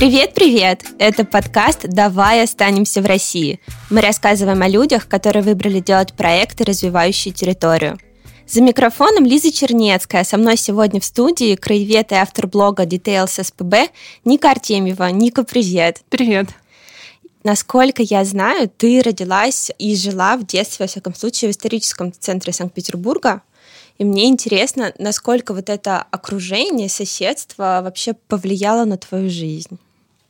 Привет-привет! Это подкаст «Давай останемся в России». Мы рассказываем о людях, которые выбрали делать проекты, развивающие территорию. За микрофоном Лиза Чернецкая. Со мной сегодня в студии краевед и автор блога Details СПБ Ника Артемьева. Ника, привет! Привет! Насколько я знаю, ты родилась и жила в детстве, во всяком случае, в историческом центре Санкт-Петербурга. И мне интересно, насколько вот это окружение, соседство вообще повлияло на твою жизнь.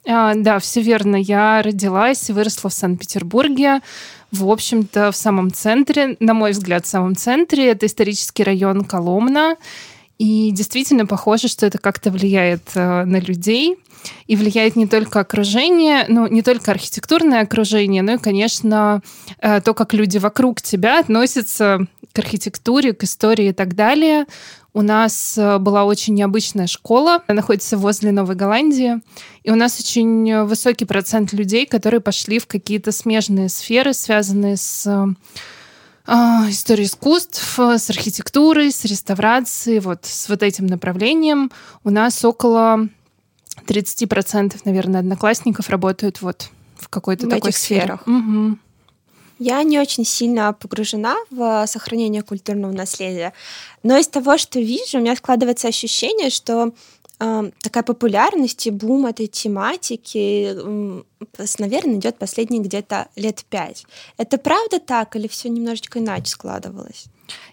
А, да, все верно. Я родилась и выросла в Санкт-Петербурге. В общем-то, в самом центре, на мой взгляд, в самом центре. Это исторический район Коломна. И действительно похоже, что это как-то влияет э, на людей. И влияет не только окружение, ну, не только архитектурное окружение, но и, конечно, э, то, как люди вокруг тебя относятся к архитектуре, к истории и так далее. У нас э, была очень необычная школа, она находится возле Новой Голландии, и у нас очень высокий процент людей, которые пошли в какие-то смежные сферы, связанные с э, историей искусств, с архитектурой, с реставрацией, вот с вот этим направлением. У нас около 30%, наверное, одноклассников работают вот в какой-то в такой сфере. Угу. Я не очень сильно погружена в сохранение культурного наследия, но из того, что вижу, у меня складывается ощущение, что э, такая популярность и бум этой тематики, э, наверное, идет последние где-то лет пять. Это правда так или все немножечко иначе складывалось?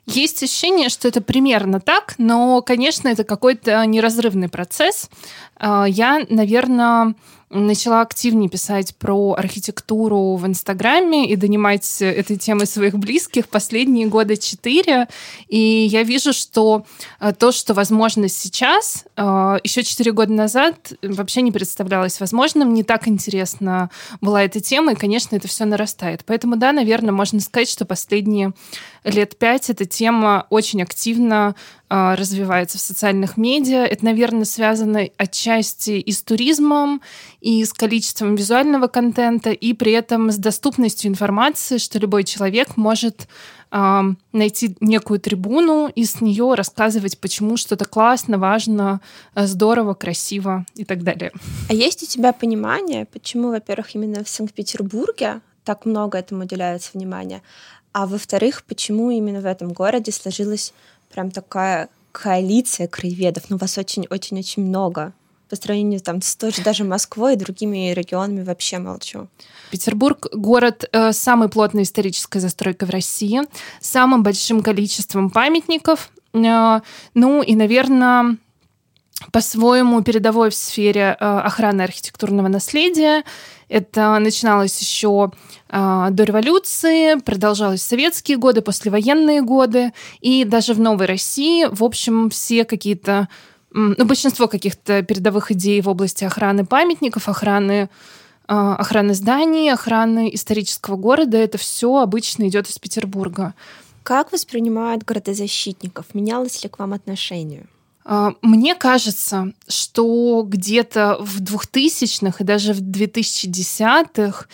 Есть ощущение, что это примерно так, но, конечно, это какой-то неразрывный процесс. А, я, наверное, начала активнее писать про архитектуру в Инстаграме и донимать этой темой своих близких последние года четыре. И я вижу, что э, то, что возможно сейчас, э, еще четыре года назад вообще не представлялось возможным. Не так интересно была эта тема, и, конечно, это все нарастает. Поэтому, да, наверное, можно сказать, что последние лет пять эта тема очень активно э, развивается в социальных медиа. Это, наверное, связано отчасти и с туризмом, и с количеством визуального контента, и при этом с доступностью информации, что любой человек может э, найти некую трибуну и с нее рассказывать, почему что-то классно, важно, э, здорово, красиво и так далее. А есть у тебя понимание, почему, во-первых, именно в Санкт-Петербурге так много этому уделяется внимания, а во-вторых, почему именно в этом городе сложилась прям такая коалиция краеведов? Ну, вас очень-очень-очень много по сравнению там, с той же даже Москвой и другими регионами вообще молчу. Петербург — город э, с самой плотной исторической застройкой в России, самым большим количеством памятников. Э, ну и, наверное, по-своему передовой в сфере э, охраны архитектурного наследия. Это начиналось еще э, до революции, продолжалось в советские годы, послевоенные годы. И даже в Новой России, в общем, все какие-то ну, большинство каких-то передовых идей в области охраны памятников, охраны а, охраны зданий, охраны исторического города, это все обычно идет из Петербурга. Как воспринимают городозащитников? Менялось ли к вам отношение? А, мне кажется, что где-то в 2000-х и даже в 2010-х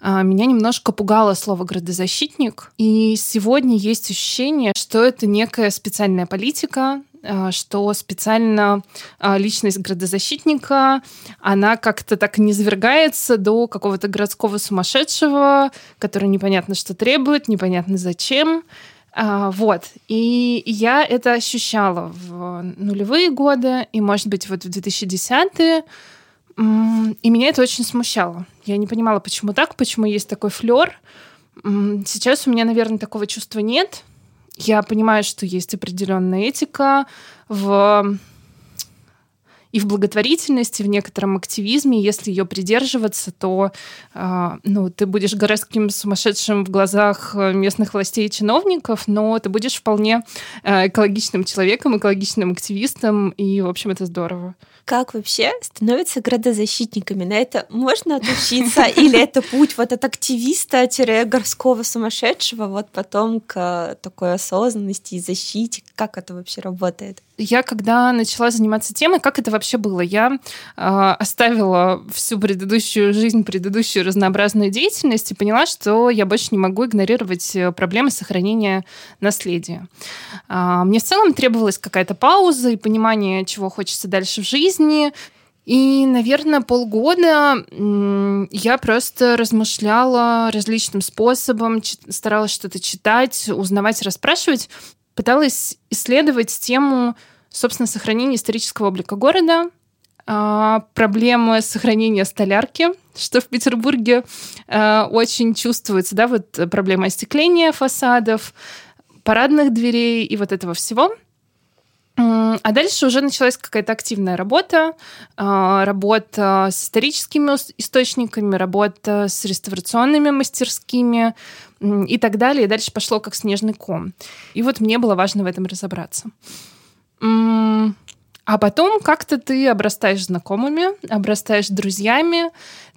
а, меня немножко пугало слово «градозащитник». И сегодня есть ощущение, что это некая специальная политика, а, что специально личность градозащитника, она как-то так не свергается до какого-то городского сумасшедшего, который непонятно что требует, непонятно зачем. А, вот. И я это ощущала в нулевые годы, и, может быть, вот в 2010-е. И меня это очень смущало. Я не понимала, почему так, почему есть такой флер. Сейчас у меня, наверное, такого чувства нет. Я понимаю, что есть определенная этика в и в благотворительности, в некотором активизме. Если ее придерживаться, то э, ну, ты будешь городским сумасшедшим в глазах э, местных властей и чиновников, но ты будешь вполне э, экологичным человеком, экологичным активистом, и, в общем, это здорово. Как вообще становятся градозащитниками? На это можно отучиться? Или это путь вот от активиста-городского сумасшедшего вот потом к такой осознанности и защите? Как это вообще работает? Я когда начала заниматься темой, как это вообще было? Я э, оставила всю предыдущую жизнь, предыдущую разнообразную деятельность и поняла, что я больше не могу игнорировать э, проблемы сохранения наследия. Э, мне в целом требовалась какая-то пауза и понимание, чего хочется дальше в жизни. И, наверное, полгода я просто размышляла различным способом, старалась что-то читать, узнавать, расспрашивать, пыталась исследовать тему, собственно, сохранения исторического облика города, а, проблемы сохранения столярки, что в Петербурге а, очень чувствуется, да, вот проблема остекления фасадов, парадных дверей и вот этого всего. А дальше уже началась какая-то активная работа, а, работа с историческими источниками, работа с реставрационными мастерскими и так далее. И дальше пошло как снежный ком. И вот мне было важно в этом разобраться. А потом как-то ты обрастаешь знакомыми, обрастаешь друзьями,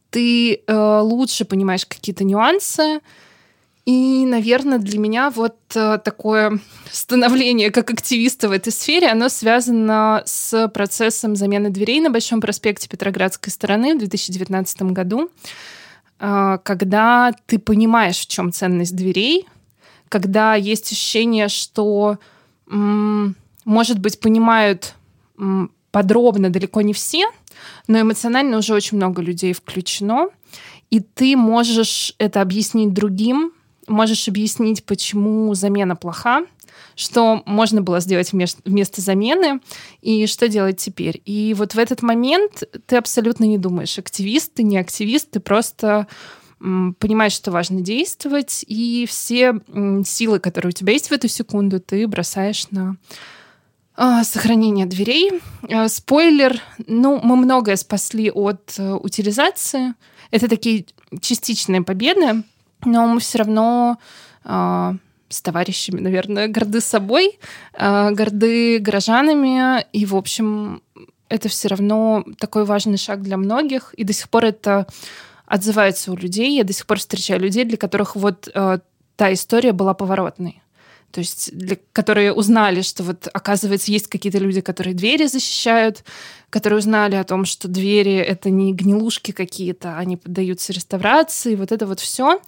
ты э, лучше понимаешь какие-то нюансы. И, наверное, для меня вот э, такое становление как активиста в этой сфере, оно связано с процессом замены дверей на Большом проспекте Петроградской стороны в 2019 году, э, когда ты понимаешь, в чем ценность дверей, когда есть ощущение, что, может быть, понимают подробно далеко не все, но эмоционально уже очень много людей включено, и ты можешь это объяснить другим, можешь объяснить, почему замена плоха, что можно было сделать вместо замены и что делать теперь. И вот в этот момент ты абсолютно не думаешь, активист ты, не активист, ты просто понимаешь, что важно действовать, и все силы, которые у тебя есть в эту секунду, ты бросаешь на а, сохранение дверей. А, спойлер, ну, мы многое спасли от э, утилизации. Это такие частичные победы, но мы все равно а, с товарищами, наверное, горды собой, горды горожанами, и, в общем, это все равно такой важный шаг для многих, и до сих пор это отзывается у людей. Я до сих пор встречаю людей, для которых вот э, та история была поворотной. То есть, для, которые узнали, что вот, оказывается, есть какие-то люди, которые двери защищают, которые узнали о том, что двери — это не гнилушки какие-то, они поддаются реставрации, вот это вот все.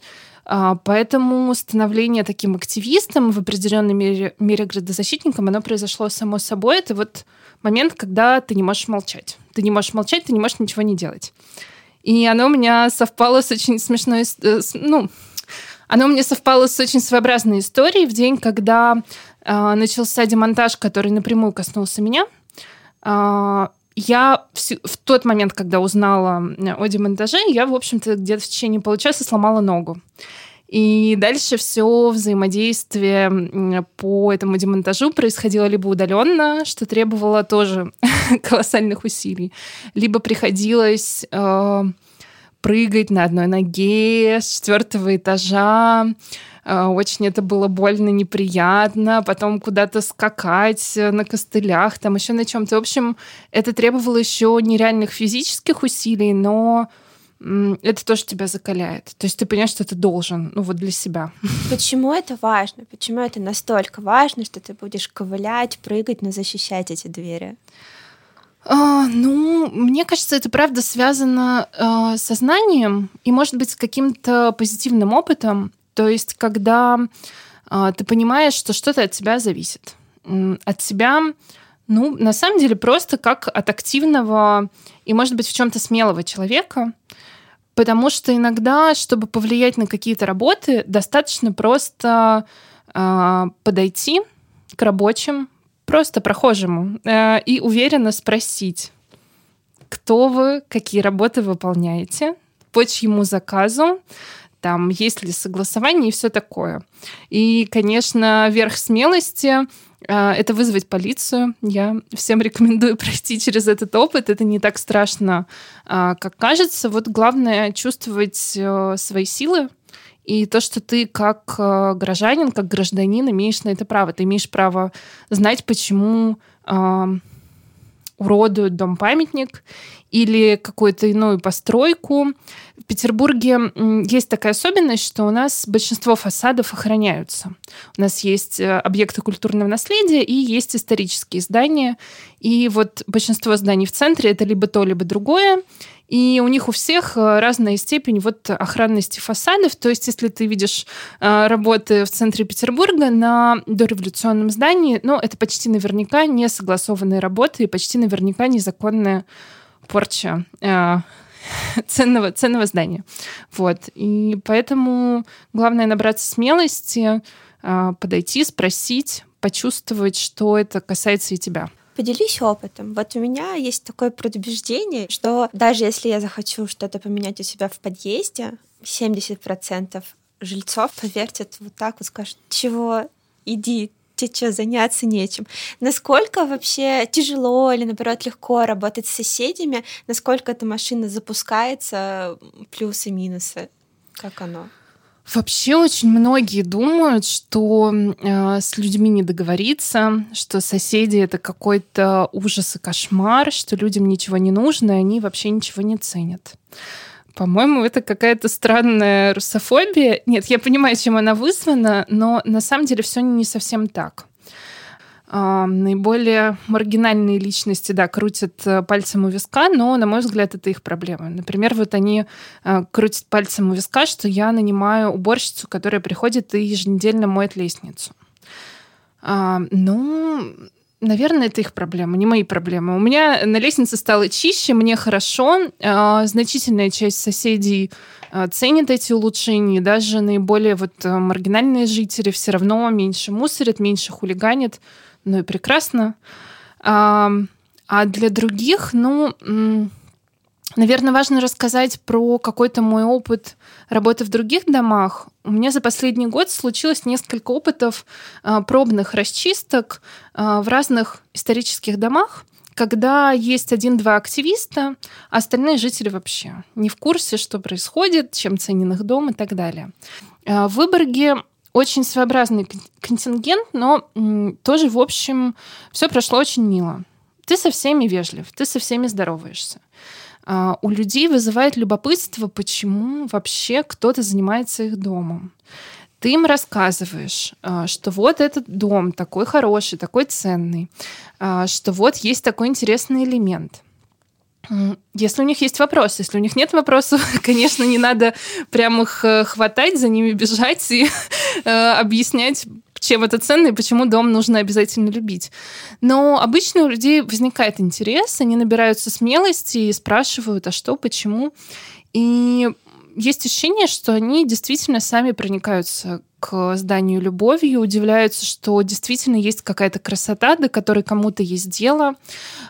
А, поэтому становление таким активистом в определенной мере, мере градозащитником, оно произошло само собой. Это вот момент, когда ты не можешь молчать. Ты не можешь молчать, ты не можешь ничего не делать. И оно у меня совпало с очень смешной, э, ну, оно у меня совпало с очень своеобразной историей в день, когда э, начался демонтаж, который напрямую коснулся меня. Э, я в, в тот момент, когда узнала о демонтаже, я, в общем-то, где-то в течение получаса сломала ногу. И дальше все взаимодействие по этому демонтажу происходило либо удаленно, что требовало тоже колоссальных усилий, либо приходилось э, прыгать на одной ноге с четвертого этажа. А, очень это было больно, неприятно. Потом куда-то скакать на костылях, там еще на чем-то. В общем, это требовало еще нереальных физических усилий, но это тоже тебя закаляет. То есть ты понимаешь, что ты должен, ну вот для себя. Почему это важно? Почему это настолько важно, что ты будешь ковылять, прыгать, но защищать эти двери? А, ну, мне кажется, это правда связано э, со знанием и, может быть, с каким-то позитивным опытом. То есть, когда э, ты понимаешь, что что-то от тебя зависит. От тебя, ну, на самом деле, просто как от активного и, может быть, в чем-то смелого человека. Потому что иногда, чтобы повлиять на какие-то работы, достаточно просто э, подойти к рабочим, просто прохожему э, и уверенно спросить, кто вы, какие работы выполняете, по чьему заказу, там, есть ли согласование и все такое. И, конечно, верх смелости э, это вызвать полицию. Я всем рекомендую пройти через этот опыт. Это не так страшно, э, как кажется. Вот главное чувствовать э, свои силы, и то, что ты как э, гражданин, как гражданин имеешь на это право. Ты имеешь право знать, почему э, уродуют дом-памятник или какую-то иную постройку. В Петербурге есть такая особенность, что у нас большинство фасадов охраняются. У нас есть э, объекты культурного наследия и есть исторические здания. И вот большинство зданий в центре это либо то, либо другое. И у них у всех э, разная степень вот охранности фасадов. То есть, если ты видишь э, работы в центре Петербурга на дореволюционном здании, ну, это почти наверняка не согласованные работы и почти наверняка незаконная порча э, ценного, ценного здания. Вот. И поэтому главное набраться смелости, подойти, спросить, почувствовать, что это касается и тебя. Поделись опытом. Вот у меня есть такое предубеждение, что даже если я захочу что-то поменять у себя в подъезде, 70% жильцов повертят вот так вот, скажут, чего, иди, тебе что, заняться нечем. Насколько вообще тяжело или, наоборот, легко работать с соседями, насколько эта машина запускается, плюсы, минусы, как оно? Вообще очень многие думают, что э, с людьми не договориться, что соседи это какой-то ужас и кошмар, что людям ничего не нужно, и они вообще ничего не ценят. По-моему, это какая-то странная русофобия. Нет, я понимаю, чем она вызвана, но на самом деле все не совсем так. А, наиболее маргинальные личности, да, крутят э, пальцем у виска, но, на мой взгляд, это их проблема. Например, вот они э, крутят пальцем у виска, что я нанимаю уборщицу, которая приходит и еженедельно моет лестницу. А, ну, наверное, это их проблема, не мои проблемы. У меня на лестнице стало чище, мне хорошо. А, значительная часть соседей ценит эти улучшения, даже наиболее вот э, маргинальные жители все равно меньше мусорят, меньше хулиганят ну и прекрасно. А, а для других, ну, наверное, важно рассказать про какой-то мой опыт работы в других домах. У меня за последний год случилось несколько опытов а, пробных расчисток а, в разных исторических домах когда есть один-два активиста, а остальные жители вообще не в курсе, что происходит, чем ценен их дом и так далее. В Выборге очень своеобразный контингент, но тоже, в общем, все прошло очень мило. Ты со всеми вежлив, ты со всеми здороваешься. А, у людей вызывает любопытство, почему вообще кто-то занимается их домом. Ты им рассказываешь, а, что вот этот дом такой хороший, такой ценный, а, что вот есть такой интересный элемент – если у них есть вопросы, если у них нет вопросов, конечно, не надо прям их э, хватать, за ними бежать и э, объяснять, чем это ценно и почему дом нужно обязательно любить. Но обычно у людей возникает интерес, они набираются смелости и спрашивают, а что, почему. И есть ощущение, что они действительно сами проникаются к зданию любовью, удивляются, что действительно есть какая-то красота, до которой кому-то есть дело.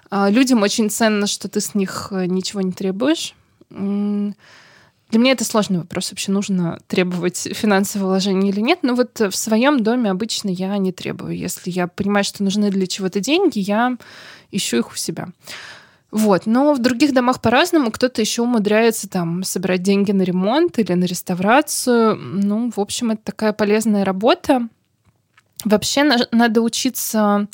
А, людям очень ценно, что ты с них э, ничего не требуешь. Для меня это сложный вопрос. Вообще нужно требовать финансового вложения или нет. Но вот в своем доме обычно я не требую. Если я понимаю, что нужны для чего-то деньги, я ищу их у себя. Вот. Но в других домах по-разному. Кто-то еще умудряется там собирать деньги на ремонт или на реставрацию. Ну, в общем, это такая полезная работа. Вообще на- надо учиться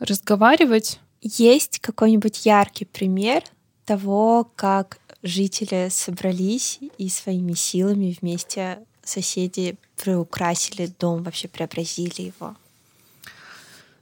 разговаривать. Есть какой-нибудь яркий пример того, как жители собрались и своими силами вместе соседи приукрасили дом, вообще преобразили его?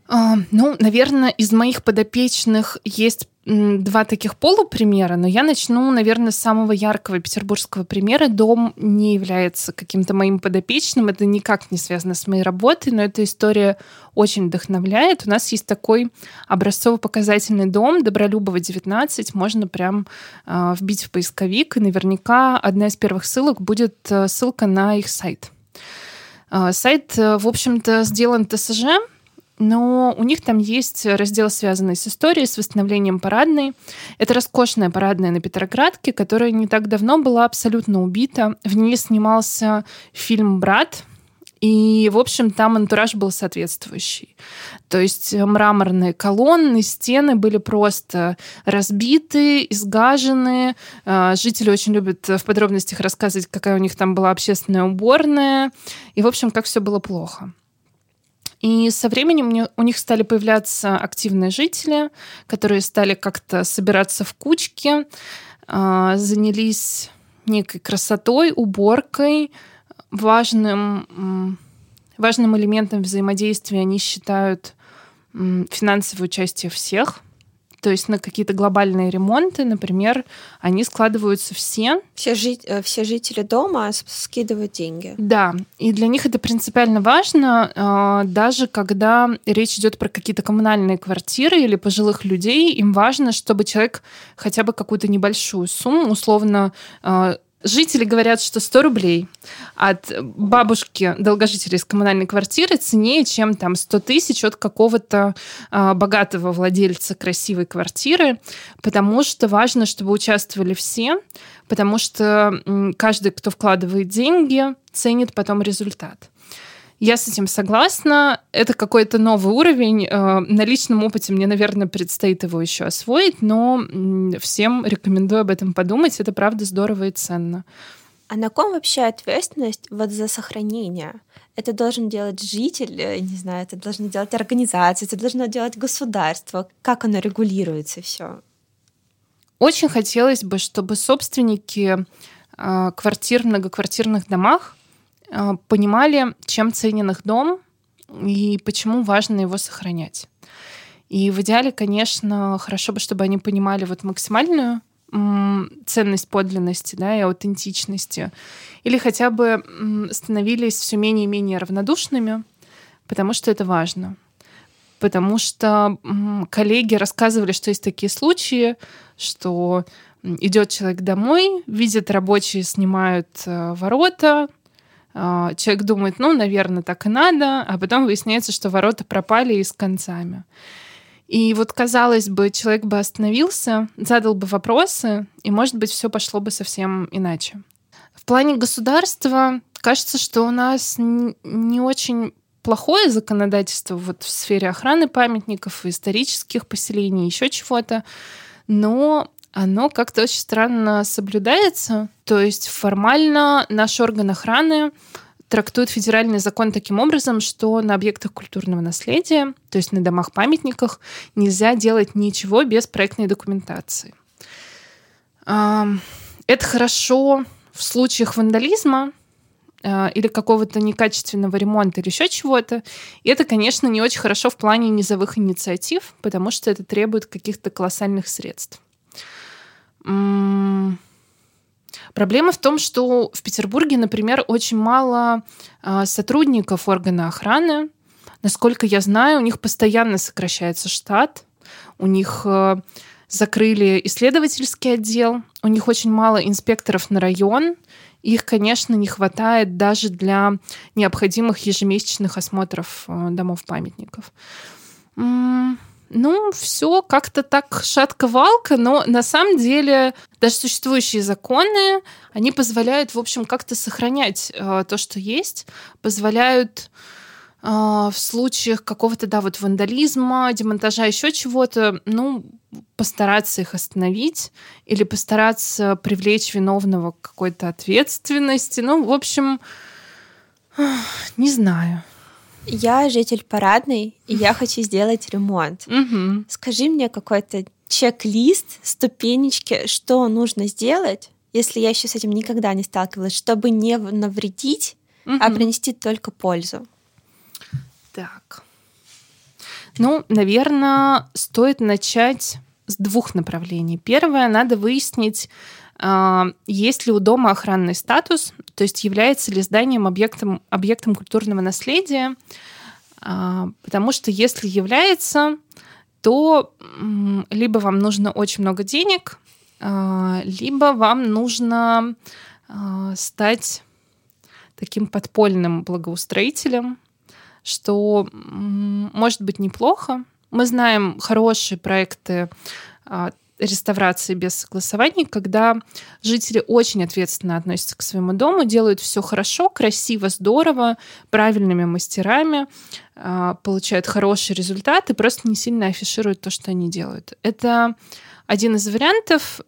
А, ну, наверное, из моих подопечных есть два таких полупримера, но я начну, наверное, с самого яркого петербургского примера. Дом не является каким-то моим подопечным, это никак не связано с моей работой, но эта история очень вдохновляет. У нас есть такой образцово-показательный дом Добролюбова 19, можно прям э, вбить в поисковик, и наверняка одна из первых ссылок будет э, ссылка на их сайт. Э, сайт, э, в общем-то, сделан ТСЖ, но у них там есть раздел, связанный с историей, с восстановлением парадной. Это роскошная парадная на Петроградке, которая не так давно была абсолютно убита. В ней снимался фильм «Брат», и, в общем, там антураж был соответствующий. То есть мраморные колонны, стены были просто разбиты, изгажены. А, жители очень любят в подробностях рассказывать, какая у них там была общественная уборная. И, в общем, как все было плохо. И со временем у них стали появляться активные жители, которые стали как-то собираться в кучки, а, занялись некой красотой, уборкой, важным, важным элементом взаимодействия они считают финансовое участие всех. То есть на какие-то глобальные ремонты, например, они складываются все. Все, жи- э, все жители дома скидывают деньги. Да, и для них это принципиально важно, а, даже когда речь идет про какие-то коммунальные квартиры или пожилых людей, им важно, чтобы человек хотя бы какую-то небольшую сумму, условно, а, Жители говорят, что 100 рублей от бабушки долгожителя из коммунальной квартиры ценнее, чем там 100 тысяч от какого-то э, богатого владельца красивой квартиры, потому что важно, чтобы участвовали все, потому что каждый, кто вкладывает деньги, ценит потом результат. Я с этим согласна. Это какой-то новый уровень. Э, на личном опыте мне, наверное, предстоит его еще освоить, но всем рекомендую об этом подумать. Это правда здорово и ценно. А на ком вообще ответственность вот за сохранение? Это должен делать житель, э, не знаю, это должно делать организация, это должно делать государство. Как оно регулируется все? Очень хотелось бы, чтобы собственники э, квартир в многоквартирных домах понимали, чем ценен их дом и почему важно его сохранять. И в идеале, конечно, хорошо бы, чтобы они понимали вот максимальную ценность подлинности да, и аутентичности. Или хотя бы становились все менее и менее равнодушными, потому что это важно. Потому что коллеги рассказывали, что есть такие случаи, что идет человек домой, видит рабочие снимают э, ворота, а, человек думает, ну, наверное, так и надо, а потом выясняется, что ворота пропали и с концами. И вот, казалось бы, человек бы остановился, задал бы вопросы, и, может быть, все пошло бы совсем иначе. В плане государства кажется, что у нас не очень плохое законодательство вот в сфере охраны памятников, исторических поселений, еще чего-то, но оно как-то очень странно соблюдается. То есть формально наш орган охраны трактует федеральный закон таким образом, что на объектах культурного наследия, то есть на домах-памятниках, нельзя делать ничего без проектной документации. Это хорошо в случаях вандализма а, или какого-то некачественного ремонта или еще чего-то. И это, конечно, не очень хорошо в плане низовых инициатив, потому что это требует каких-то колоссальных средств. Проблема в том, что в Петербурге, например, очень мало а, сотрудников органа охраны. Насколько я знаю, у них постоянно сокращается штат, у них э, закрыли исследовательский отдел, у них очень мало инспекторов на район, их, конечно, не хватает даже для необходимых ежемесячных осмотров э, домов-памятников. Ну, все как-то так шатко-валко, но на самом деле даже существующие законы, они позволяют, в общем, как-то сохранять э, то, что есть, позволяют э, в случаях какого-то, да, вот вандализма, демонтажа, еще чего-то, ну, постараться их остановить или постараться привлечь виновного к какой-то ответственности. Ну, в общем, не знаю. Я житель парадный, и я хочу сделать ремонт. Угу. Скажи мне какой-то чек-лист, ступенечки, что нужно сделать, если я еще с этим никогда не сталкивалась, чтобы не навредить, угу. а принести только пользу. Так. Ну, наверное, стоит начать с двух направлений. Первое, надо выяснить, есть ли у дома охранный статус, то есть является ли зданием объектом, объектом культурного наследия, а, потому что если является, то либо вам нужно очень много денег, а, либо вам нужно стать таким подпольным благоустроителем, что может быть неплохо. Мы знаем хорошие проекты реставрации без согласований, когда жители очень ответственно относятся к своему дому, делают все хорошо, красиво, здорово, правильными мастерами, а, получают хороший результат и просто не сильно афишируют то, что они делают. Это один из вариантов.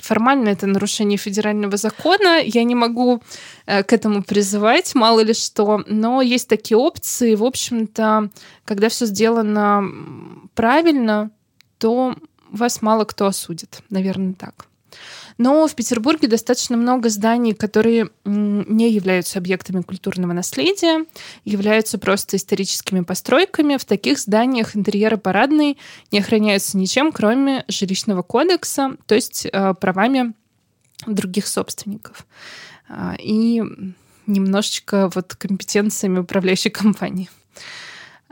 Формально это нарушение федерального закона. Я не могу э, к этому призывать, мало ли что. Но есть такие опции. В общем-то, когда все сделано правильно, то вас мало кто осудит, наверное, так. Но в Петербурге достаточно много зданий, которые не являются объектами культурного наследия, являются просто историческими постройками. В таких зданиях интерьеры парадные не охраняются ничем, кроме жилищного кодекса, то есть э, правами других собственников. А, и немножечко вот компетенциями управляющей компании.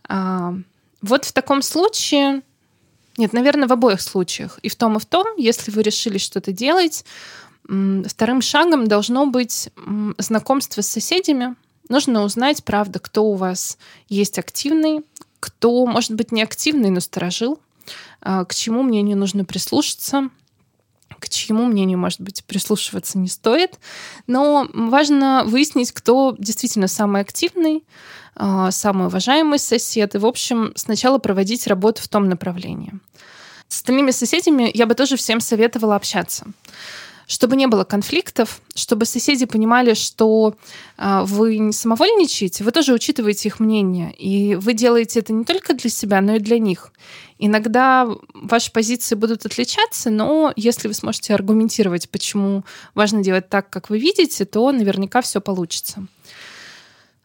А, вот в таком случае нет, наверное, в обоих случаях. И в том, и в том, если вы решили что-то делать, вторым шагом должно быть знакомство с соседями. Нужно узнать, правда, кто у вас есть активный, кто, может быть, не активный, но сторожил, а, к чему мнению нужно прислушаться, к чьему мнению, может быть, прислушиваться не стоит. Но важно выяснить, кто действительно самый активный, а, самый уважаемый сосед, и, в общем, сначала проводить работу в том направлении. С остальными соседями я бы тоже всем советовала общаться чтобы не было конфликтов, чтобы соседи понимали, что э, вы не самовольничаете, вы тоже учитываете их мнение, и вы делаете это не только для себя, но и для них. Иногда ваши позиции будут отличаться, но если вы сможете аргументировать, почему важно делать так, как вы видите, то наверняка все получится.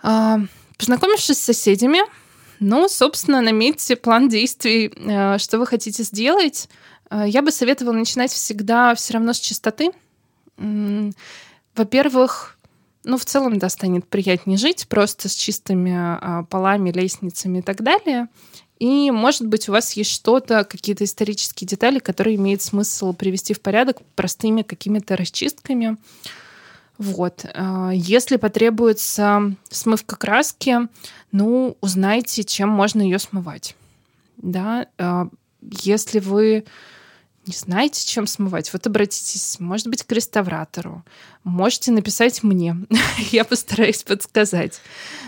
А, Познакомившись с соседями, ну, собственно, наметьте план действий, э, что вы хотите сделать. Э, я бы советовала начинать всегда все равно с чистоты. Во-первых, ну, в целом, да, станет приятнее жить просто с чистыми а, полами, лестницами и так далее. И, может быть, у вас есть что-то, какие-то исторические детали, которые имеет смысл привести в порядок простыми какими-то расчистками. Вот. А, если потребуется смывка краски, ну, узнайте, чем можно ее смывать. Да, а, если вы не знаете, чем смывать, вот обратитесь, может быть, к реставратору. Можете написать мне. Я постараюсь подсказать.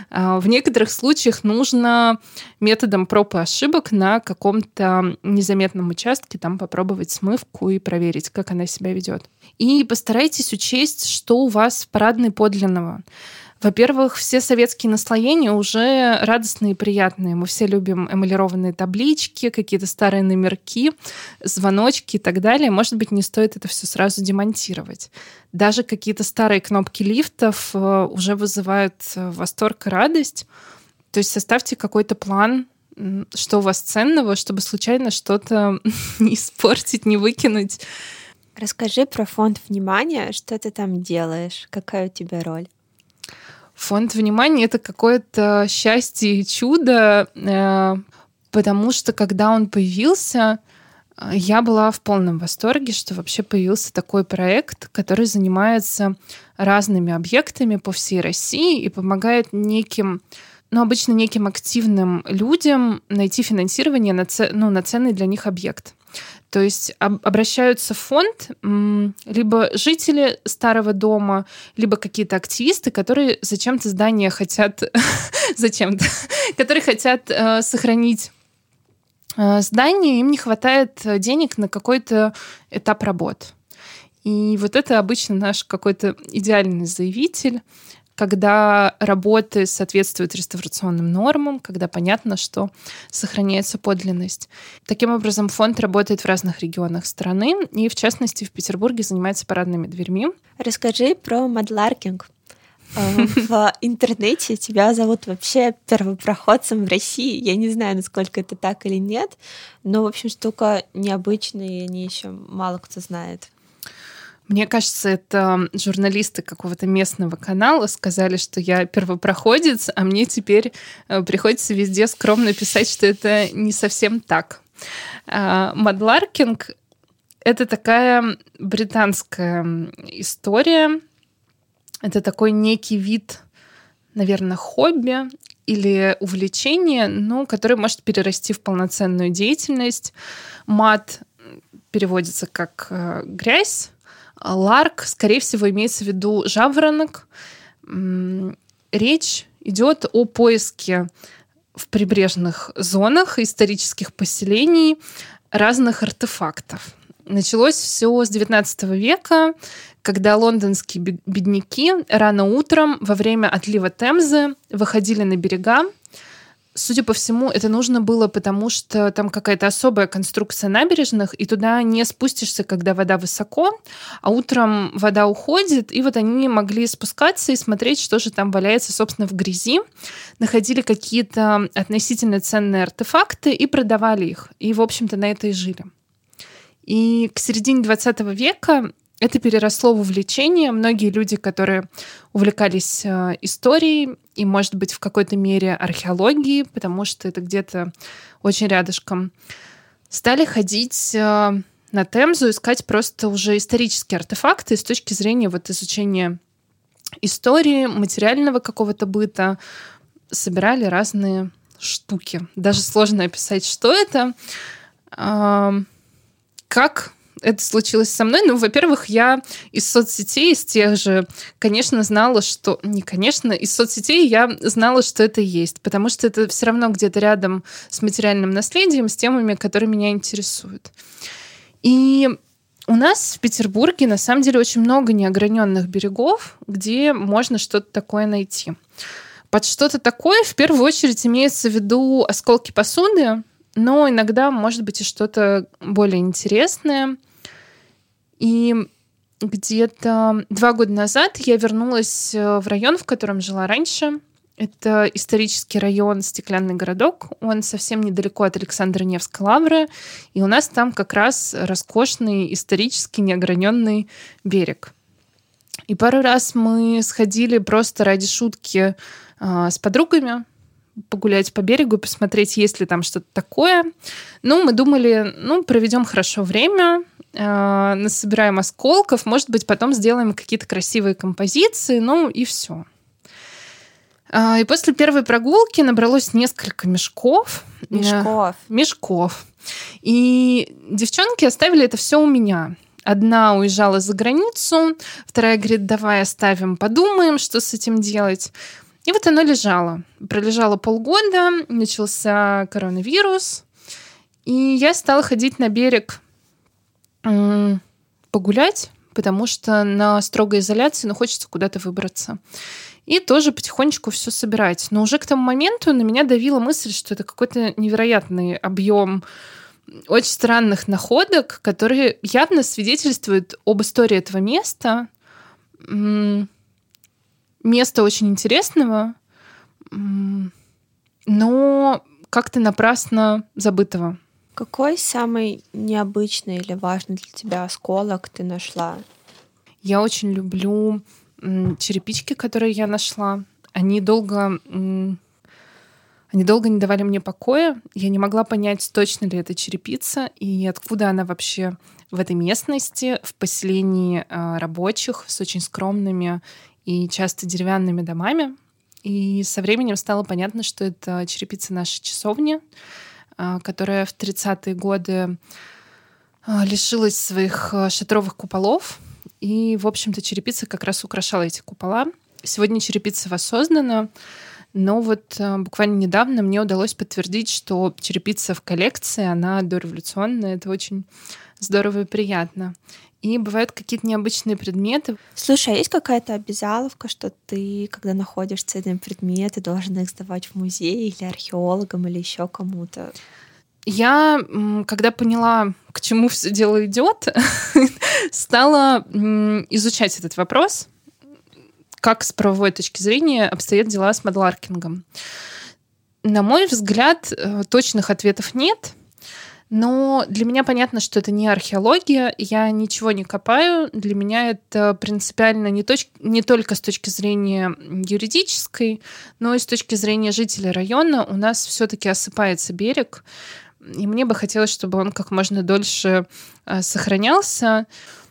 А, в некоторых случаях нужно методом проб и ошибок на каком-то незаметном участке там попробовать смывку и проверить, как она себя ведет. И постарайтесь учесть, что у вас в парадной подлинного. Во-первых, все советские наслоения уже радостные и приятные. Мы все любим эмалированные таблички, какие-то старые номерки, звоночки и так далее. Может быть, не стоит это все сразу демонтировать. Даже какие-то старые кнопки лифтов э, уже вызывают э, восторг и радость. То есть составьте какой-то план, что у вас ценного, чтобы случайно что-то не испортить, не выкинуть. Расскажи про фонд внимания, что ты там делаешь, какая у тебя роль? Фонд внимания — это какое-то счастье и чудо, э, потому что когда он появился, э, я была в полном восторге, что вообще появился такой проект, который занимается разными объектами по всей России и помогает неким ну, обычно неким активным людям найти финансирование на, ну, на ценный для них объект. То есть об, обращаются в фонд либо жители старого дома, либо какие-то активисты, которые зачем-то здание хотят, зачем-то, которые хотят э, сохранить э, здание, им не хватает денег на какой-то этап работ. И вот это обычно наш какой-то идеальный заявитель, когда работы соответствуют реставрационным нормам, когда понятно, что сохраняется подлинность. Таким образом, фонд работает в разных регионах страны и, в частности, в Петербурге занимается парадными дверьми. Расскажи про мадларкинг. Э, в интернете тебя зовут вообще первопроходцем в России. Я не знаю, насколько это так или нет, но, в общем, штука необычная, и они еще мало кто знает. Мне кажется, это журналисты какого-то местного канала сказали, что я первопроходец, а мне теперь э, приходится везде скромно писать, что это не совсем так. А, мадларкинг — это такая британская история. Это такой некий вид, наверное, хобби или увлечение, ну, который может перерасти в полноценную деятельность. Мат переводится как э, грязь, Ларк, скорее всего, имеется в виду жаворонок. Речь идет о поиске в прибрежных зонах исторических поселений разных артефактов. Началось все с XIX века, когда лондонские бедняки рано утром во время отлива Темзы выходили на берега, Судя по всему, это нужно было, потому что там какая-то особая конструкция набережных, и туда не спустишься, когда вода высоко, а утром вода уходит, и вот они могли спускаться и смотреть, что же там валяется, собственно, в грязи, находили какие-то относительно ценные артефакты и продавали их. И, в общем-то, на это и жили. И к середине 20 века это переросло в увлечение. Многие люди, которые увлекались э, историей и, может быть, в какой-то мере археологией, потому что это где-то очень рядышком, стали ходить э, на Темзу, искать просто уже исторические артефакты с точки зрения вот изучения истории, материального какого-то быта, собирали разные штуки. Даже сложно описать, что это. Как это случилось со мной? Ну, во-первых, я из соцсетей, из тех же, конечно, знала, что... Не конечно, из соцсетей я знала, что это есть, потому что это все равно где-то рядом с материальным наследием, с темами, которые меня интересуют. И у нас в Петербурге на самом деле очень много неограненных берегов, где можно что-то такое найти. Под что-то такое в первую очередь имеется в виду осколки посуды, но иногда может быть и что-то более интересное – и где-то два года назад я вернулась э, в район, в котором жила раньше. Это исторический район Стеклянный городок. Он совсем недалеко от Александра Невской лавры. И у нас там как раз роскошный исторический неограненный берег. И пару раз мы сходили просто ради шутки э, с подругами погулять по берегу, посмотреть, есть ли там что-то такое. Ну, мы думали, ну, проведем хорошо время, э, насобираем осколков, может быть, потом сделаем какие-то красивые композиции, ну и все. Э, и после первой прогулки набралось несколько мешков. Мешков. Мешков. И девчонки оставили это все у меня. Одна уезжала за границу, вторая говорит, давай оставим, подумаем, что с этим делать. И вот оно лежало. Пролежало полгода, начался коронавирус, и я стала ходить на берег погулять, потому что на строгой изоляции, ну, хочется куда-то выбраться. И тоже потихонечку все собирать. Но уже к тому моменту на меня давила мысль, что это какой-то невероятный объем очень странных находок, которые явно свидетельствуют об истории этого места. Место очень интересного, но как-то напрасно забытого. Какой самый необычный или важный для тебя осколок ты нашла? Я очень люблю черепички, которые я нашла. Они долго они долго не давали мне покоя. Я не могла понять, точно ли это черепица и откуда она вообще в этой местности, в поселении а, рабочих с очень скромными и часто деревянными домами. И со временем стало понятно, что это черепица нашей часовни. А, которая в 30-е годы а, лишилась своих а, шатровых куполов. И, в общем-то, черепица как раз украшала эти купола. Сегодня черепица воссоздана, но вот буквально недавно мне удалось подтвердить, что черепица в коллекции, она дореволюционная. Это очень здорово и приятно. И бывают какие-то необычные предметы. Слушай, а есть какая-то обязаловка, что ты, когда находишь ценные предметы, должен их сдавать в музей или археологам, или еще кому-то? Я, когда поняла, к чему все дело идет, стала изучать этот вопрос, как с правовой точки зрения обстоят дела с мадларкингом. На мой взгляд, э, точных ответов нет — но для меня понятно, что это не археология, я ничего не копаю. Для меня это принципиально не, точ... не только с точки зрения юридической, но и с точки зрения жителей района. У нас все-таки осыпается берег, и мне бы хотелось, чтобы он как можно дольше э, сохранялся.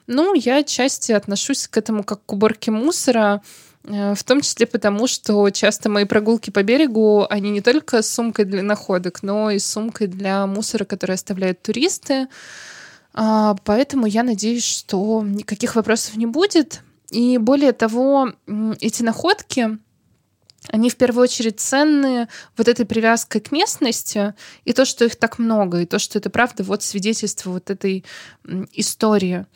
Ну, я отчасти отношусь к этому как к уборке мусора. Э, в том числе потому, что часто мои прогулки по берегу, они не только с сумкой для находок, но и с сумкой для мусора, который оставляют туристы. А, поэтому я надеюсь, что никаких вопросов не будет. И более того, эти находки, они в первую очередь ценны вот этой привязкой к местности, и то, что их так много, и то, что это правда вот свидетельство вот этой истории.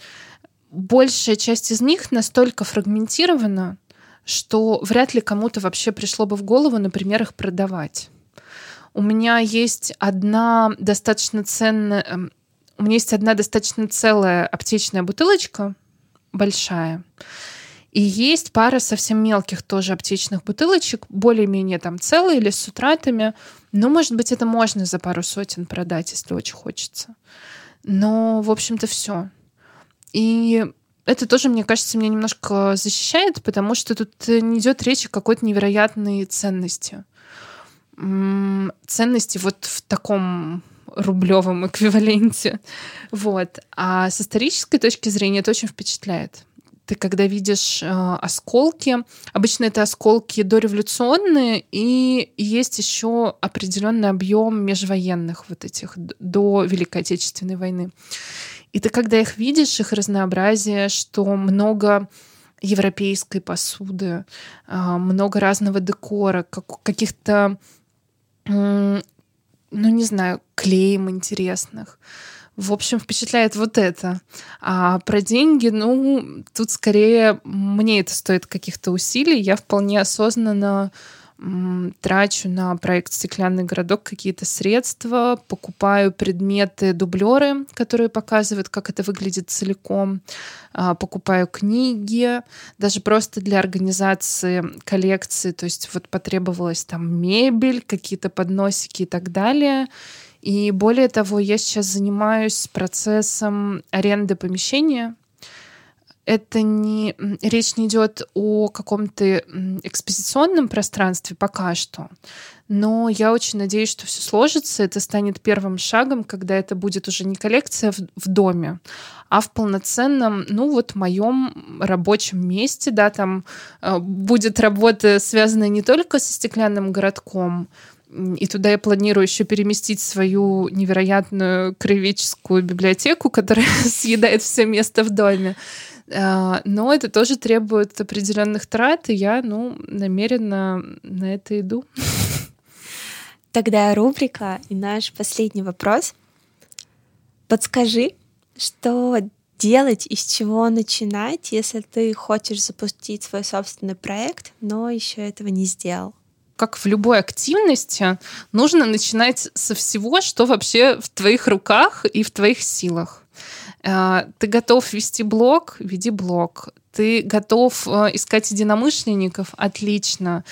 Большая часть из них настолько фрагментирована, что вряд ли кому-то вообще пришло бы в голову, например, их продавать. у меня есть одна достаточно ценная... Эм, у меня есть одна достаточно целая аптечная бутылочка, большая. И есть пара совсем мелких тоже аптечных бутылочек, более-менее там целые или с утратами. Ну, может быть, это можно за пару сотен продать, если очень хочется. Но, в общем-то, все. И это тоже, мне кажется, меня немножко защищает, потому что тут не идет речь о какой-то невероятной ценности. Ценности вот в таком рублевом эквиваленте. Вот. А с исторической точки зрения это очень впечатляет. Ты когда видишь э, осколки, обычно это осколки дореволюционные, и есть еще определенный объем межвоенных вот этих до Великой Отечественной войны. И ты когда их видишь, их разнообразие, что много европейской посуды, э, много разного декора, как, каких-то, ну не знаю, клеем интересных. В общем, впечатляет вот это. А про деньги, ну, тут скорее мне это стоит каких-то усилий. Я вполне осознанно трачу на проект «Стеклянный городок» какие-то средства, покупаю предметы, дублеры, которые показывают, как это выглядит целиком, а, покупаю книги, даже просто для организации коллекции, то есть вот потребовалась там мебель, какие-то подносики и так далее. И более того, я сейчас занимаюсь процессом аренды помещения. Это не речь не идет о каком-то экспозиционном пространстве пока что, но я очень надеюсь, что все сложится. Это станет первым шагом, когда это будет уже не коллекция в, в доме, а в полноценном, ну вот моем рабочем месте, да, там э, будет работа, связанная не только со стеклянным городком, и туда я планирую еще переместить свою невероятную краеведческую библиотеку, которая съедает все место в доме. А, но это тоже требует определенных трат, и я, ну, намеренно на это иду. Тогда рубрика и наш последний вопрос. Подскажи, что делать и с чего начинать, если ты хочешь запустить свой собственный проект, но еще этого не сделал? как в любой активности, нужно начинать со всего, что вообще в твоих руках и в твоих силах. Э, ты готов вести блог? Веди блог. Ты готов э, искать единомышленников? Отлично.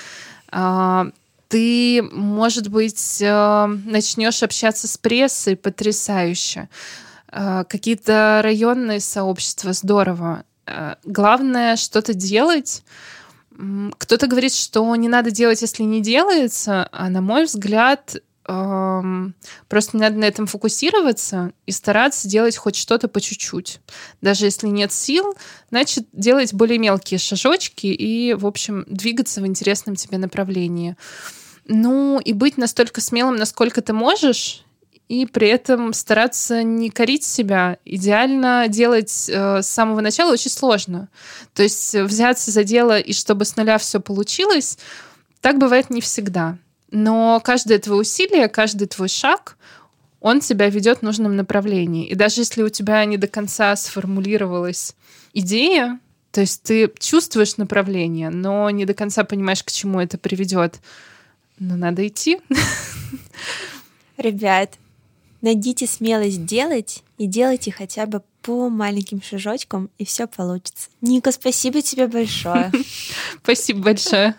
Э, ты, может быть, начнешь общаться с прессой? Потрясающе. Какие-то районные сообщества? Здорово. Главное что-то делать, кто-то говорит, что не надо делать, если не делается, а на мой взгляд, просто надо на этом фокусироваться и стараться делать хоть что-то по чуть-чуть. Даже если нет сил, значит, делать более мелкие шажочки и, в общем, двигаться в интересном тебе направлении. Ну, и быть настолько смелым, насколько ты можешь, и при этом стараться не корить себя. Идеально делать э, с самого начала очень сложно. То есть взяться за дело и чтобы с нуля все получилось, так бывает не всегда. Но каждое твое усилие, каждый твой шаг, он тебя ведет в нужном направлении. И даже если у тебя не до конца сформулировалась идея, то есть ты чувствуешь направление, но не до конца понимаешь, к чему это приведет, но надо идти. Ребят, найдите смелость делать и делайте хотя бы по маленьким шажочкам, и все получится. Ника, спасибо тебе большое. Спасибо большое.